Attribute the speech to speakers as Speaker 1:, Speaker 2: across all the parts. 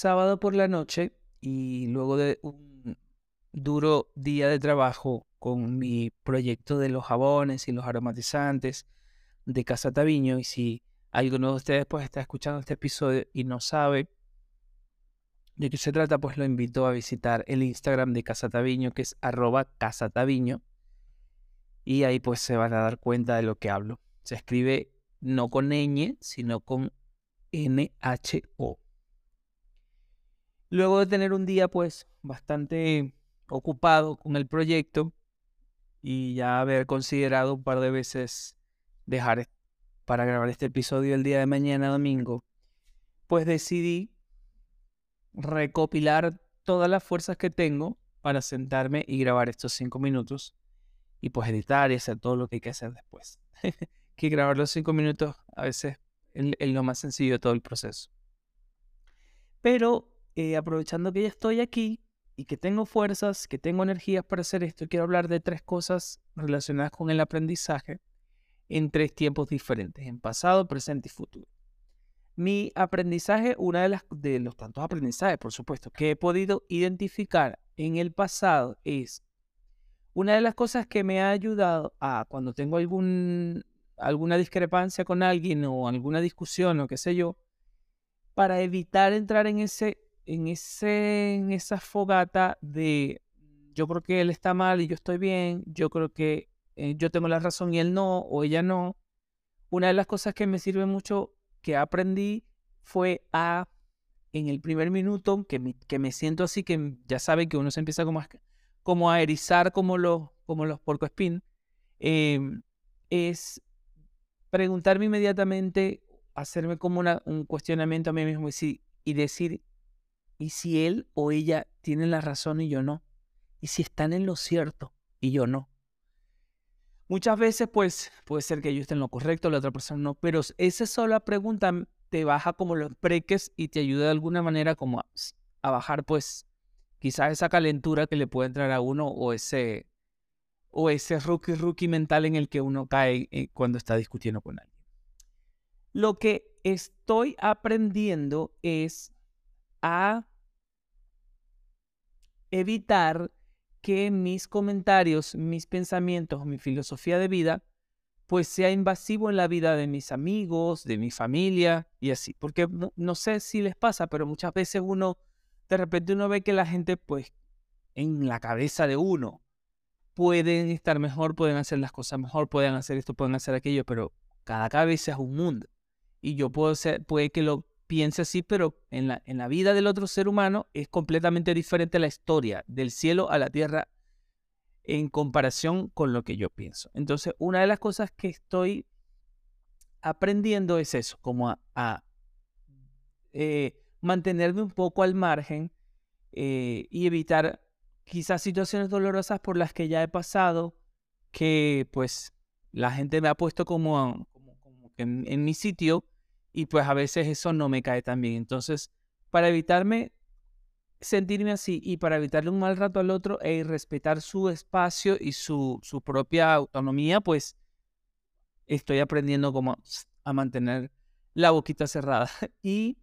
Speaker 1: sábado por la noche y luego de un duro día de trabajo con mi proyecto de los jabones y los aromatizantes de Casa Taviño y si alguno de ustedes pues está escuchando este episodio y no sabe de qué se trata, pues lo invito a visitar el Instagram de Casa Taviño, que es arroba Casa Taviño. Y ahí pues se van a dar cuenta de lo que hablo. Se escribe no con ñ, sino con N-H-O. Luego de tener un día pues bastante ocupado con el proyecto y ya haber considerado un par de veces dejar para grabar este episodio el día de mañana domingo, pues decidí recopilar todas las fuerzas que tengo para sentarme y grabar estos cinco minutos y pues editar y hacer todo lo que hay que hacer después. que grabar los cinco minutos a veces es lo más sencillo de todo el proceso. Pero eh, aprovechando que ya estoy aquí y que tengo fuerzas, que tengo energías para hacer esto, quiero hablar de tres cosas relacionadas con el aprendizaje en tres tiempos diferentes, en pasado, presente y futuro. Mi aprendizaje, una de, las, de los tantos aprendizajes, por supuesto, que he podido identificar en el pasado es una de las cosas que me ha ayudado a cuando tengo algún, alguna discrepancia con alguien o alguna discusión o qué sé yo, para evitar entrar en ese, en ese, en esa fogata de yo creo que él está mal y yo estoy bien, yo creo que eh, yo tengo la razón y él no, o ella no. Una de las cosas que me sirve mucho que aprendí fue a, en el primer minuto, que me, que me siento así, que ya saben que uno se empieza como a, como a erizar como los, como los porcoespín, eh, es preguntarme inmediatamente, hacerme como un cuestionamiento a mí mismo y, y decir, ¿y si él o ella tienen la razón y yo no? ¿Y si están en lo cierto y yo no? Muchas veces, pues, puede ser que yo esté en lo correcto, la otra persona no, pero esa sola pregunta te baja como los preques y te ayuda de alguna manera como a, bajar, pues, quizás esa calentura que le puede entrar a uno o ese, o ese rookie rookie mental en el que uno cae eh, cuando está discutiendo con alguien. Lo que estoy aprendiendo es a evitar que mis comentarios, mis pensamientos, mi filosofía de vida, pues sea invasivo en la vida de mis amigos, de mi familia y así. Porque no, sé si les pasa, pero muchas veces uno, de repente uno ve que la gente, pues, en la cabeza de uno, pueden estar mejor, pueden hacer las cosas mejor, pueden hacer esto, pueden hacer aquello, pero cada cabeza es un mundo. Y yo puedo ser, puede que lo piense así, pero en la, en la vida del otro ser humano es completamente diferente la historia del cielo a la tierra en comparación con lo que yo pienso. Entonces, una de las cosas que estoy aprendiendo es eso, como a, eh, mantenerme un poco al margen eh, y evitar quizás situaciones dolorosas por las que ya he pasado, que pues la gente me ha puesto como, como, en, mi sitio y pues a veces eso no me cae tan bien. Entonces, para evitarme sentirme así y para evitarle un mal rato al otro e respetar su espacio y su, su propia autonomía, pues estoy aprendiendo como a mantener la boquita cerrada. Y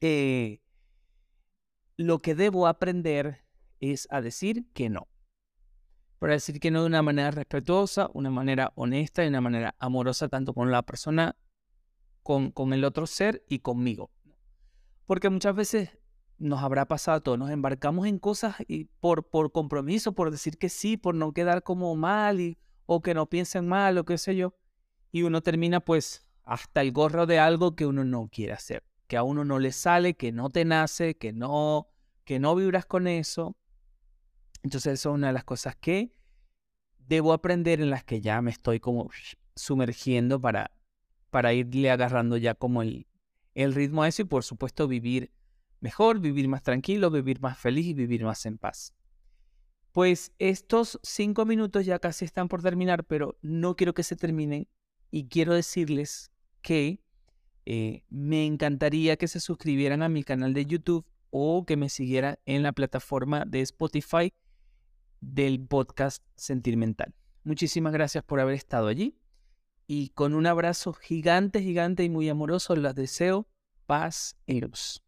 Speaker 1: eh, lo que debo aprender es a decir que no. Para decir que no de una manera respetuosa, una manera honesta y una manera amorosa tanto con la persona, con, con el otro ser y conmigo. Porque muchas veces nos habrá pasado todo, nos embarcamos en cosas y por, por compromiso, por decir que sí, por no quedar como mal y, o que no piensen mal o qué sé yo. Y uno termina pues hasta el gorro de algo que uno no quiere hacer, que a uno no le sale, que no te nace, que no, que no vibras con eso. Entonces, eso es una de las cosas que debo aprender en las que ya me estoy como sumergiendo para, para irle agarrando ya como el, el ritmo a eso y por supuesto vivir mejor, vivir más tranquilo, vivir más feliz y vivir más en paz. Pues estos cinco minutos ya casi están por terminar, pero no quiero que se terminen y quiero decirles que eh, me encantaría que se suscribieran a mi canal de YouTube o que me siguieran en la plataforma de Spotify del podcast Sentir Mental. Muchísimas gracias por haber estado allí y con un abrazo gigante, gigante y muy amoroso las deseo paz y luz.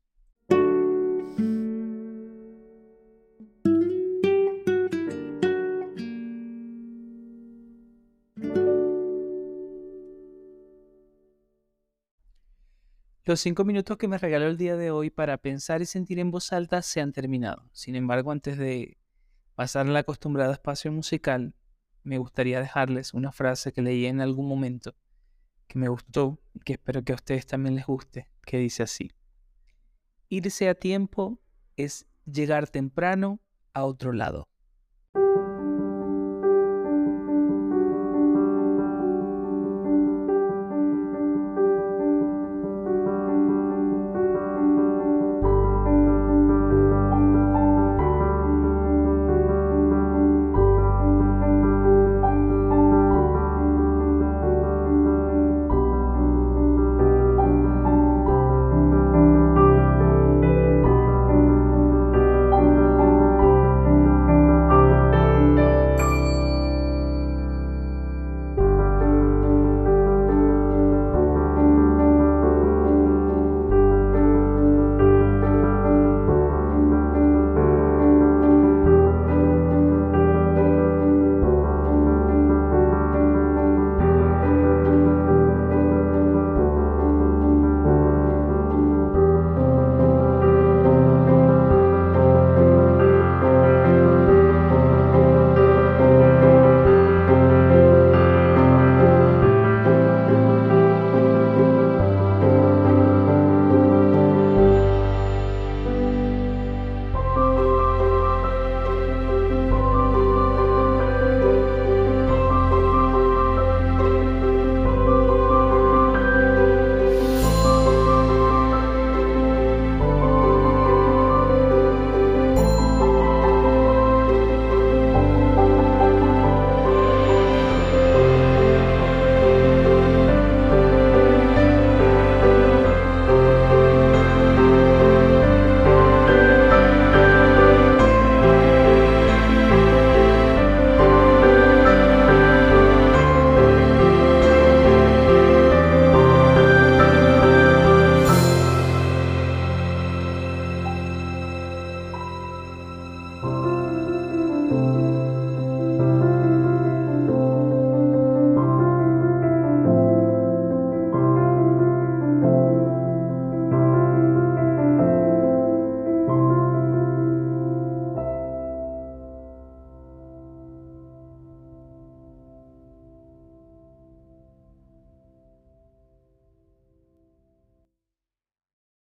Speaker 1: Los cinco minutos que me regaló el día de hoy para pensar y sentir en voz alta se han terminado. Sin embargo, antes de pasar al acostumbrado espacio musical, me gustaría dejarles una frase que leí en algún momento que me gustó y que espero que a ustedes también les guste, que dice así. Irse a tiempo es llegar temprano a otro lado.